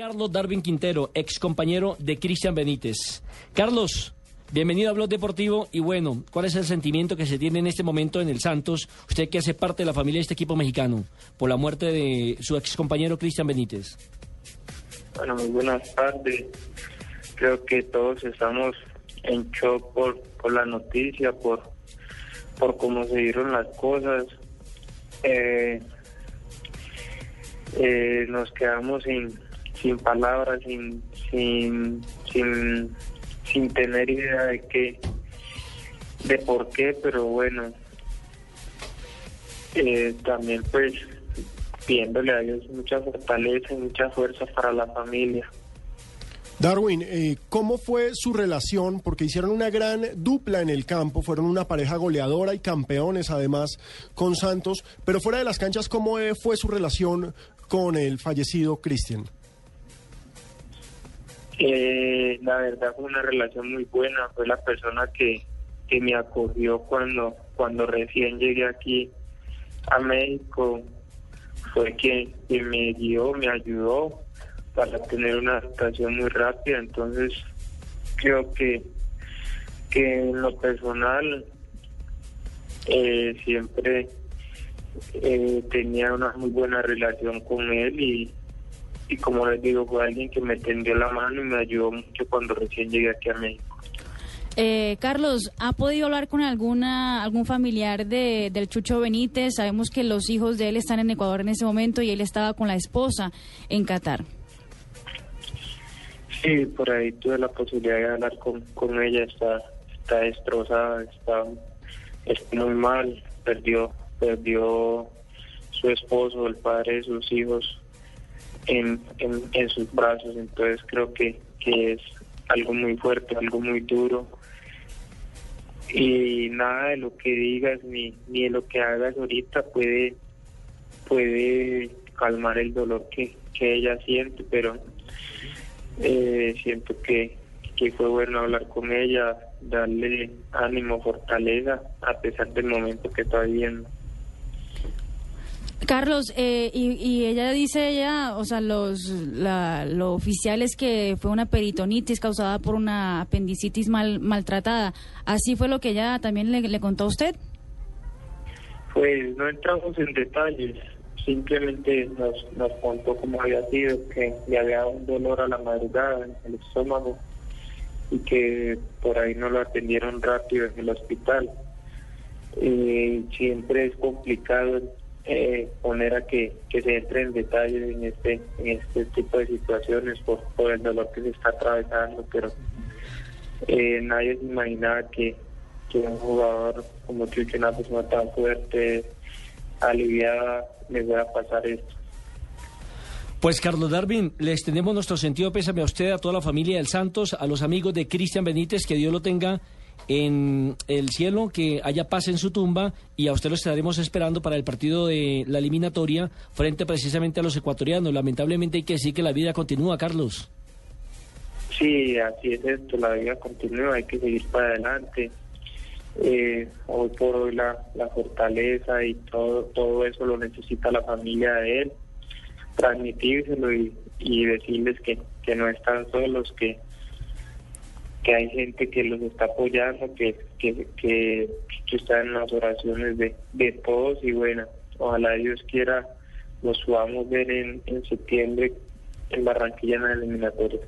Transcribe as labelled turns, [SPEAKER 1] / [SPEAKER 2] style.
[SPEAKER 1] Carlos Darwin Quintero, ex compañero de Cristian Benítez. Carlos, bienvenido a Blog Deportivo y bueno, ¿cuál es el sentimiento que se tiene en este momento en el Santos? Usted que hace parte de la familia de este equipo mexicano, por la muerte de su ex compañero Cristian Benítez.
[SPEAKER 2] Bueno, muy buenas tardes. Creo que todos estamos en shock por, por la noticia, por, cómo se dieron las cosas. Eh, eh, nos quedamos sin, sin palabras, sin, sin, sin, sin tener idea de qué, de por qué, pero bueno, eh, también pues pidiéndole a Dios mucha fortaleza y mucha fuerza para la familia.
[SPEAKER 3] Darwin, eh, ¿cómo fue su relación? Porque hicieron una gran dupla en el campo, fueron una pareja goleadora y campeones además con Santos, pero fuera de las canchas, ¿cómo fue su relación con el fallecido Cristian?
[SPEAKER 2] Eh, la verdad fue una relación muy buena, fue la persona que, que me acogió cuando, cuando recién llegué aquí a México, fue quien, me guió, me ayudó para tener una adaptación muy rápida. Entonces, creo que, que en lo personal eh, siempre eh, tenía una muy buena relación con él y, y como les digo, fue alguien que me tendió la mano y me ayudó mucho cuando recién llegué aquí a México.
[SPEAKER 4] Eh, Carlos, ¿ha podido hablar con alguna algún familiar de, del Chucho Benítez? Sabemos que los hijos de él están en Ecuador en ese momento y él estaba con la esposa en Qatar.
[SPEAKER 2] Sí, por ahí tuve la posibilidad de hablar con, con ella, está, está destrozada, está, está muy mal, perdió, perdió su esposo, el padre de sus hijos en, en, en sus brazos, entonces creo que, que es algo muy fuerte, algo muy duro. Y nada de lo que digas ni, ni de lo que hagas ahorita puede, puede calmar el dolor que, que ella siente, pero eh, siento que, que fue bueno hablar con ella, darle ánimo, fortaleza, a pesar del momento que está viviendo.
[SPEAKER 4] Carlos, eh, y, ella dice, ella, o sea, los, la, lo oficial es que fue una peritonitis causada por una apendicitis mal, maltratada. ¿Así fue lo que ella también le, le contó a usted?
[SPEAKER 2] Pues no entramos en detalles, simplemente nos, nos contó cómo había sido, que le había dado un dolor a la madrugada en el estómago y que por ahí no lo atendieron rápido en el hospital. Eh, siempre es complicado eh, poner a que, que se entre en detalles en este en este tipo de situaciones por, por el dolor que se está atravesando, pero eh, nadie se imaginaba que, que un jugador como Chucho, una persona tan fuerte, aliviada, le voy a pasar esto.
[SPEAKER 1] Pues Carlos Darwin, le extendemos nuestro sentido pésame a usted, a toda la familia del Santos, a los amigos de Cristian Benítez, que Dios lo tenga en el cielo, que haya paz en su tumba y a usted lo estaremos esperando para el partido de la eliminatoria frente precisamente a los ecuatorianos. Lamentablemente hay que decir que la vida continúa, Carlos.
[SPEAKER 2] Sí, así es esto, la vida continúa, hay que seguir para adelante. Eh, hoy por hoy la, la fortaleza y todo, todo eso lo necesita la familia de él, transmitírselo y, y decirles que, que no están solos, que, que hay gente que los está apoyando, que, que, que, que está en las oraciones de, de todos y bueno, ojalá Dios quiera los podamos ver en, en septiembre en Barranquilla en la eliminatoria.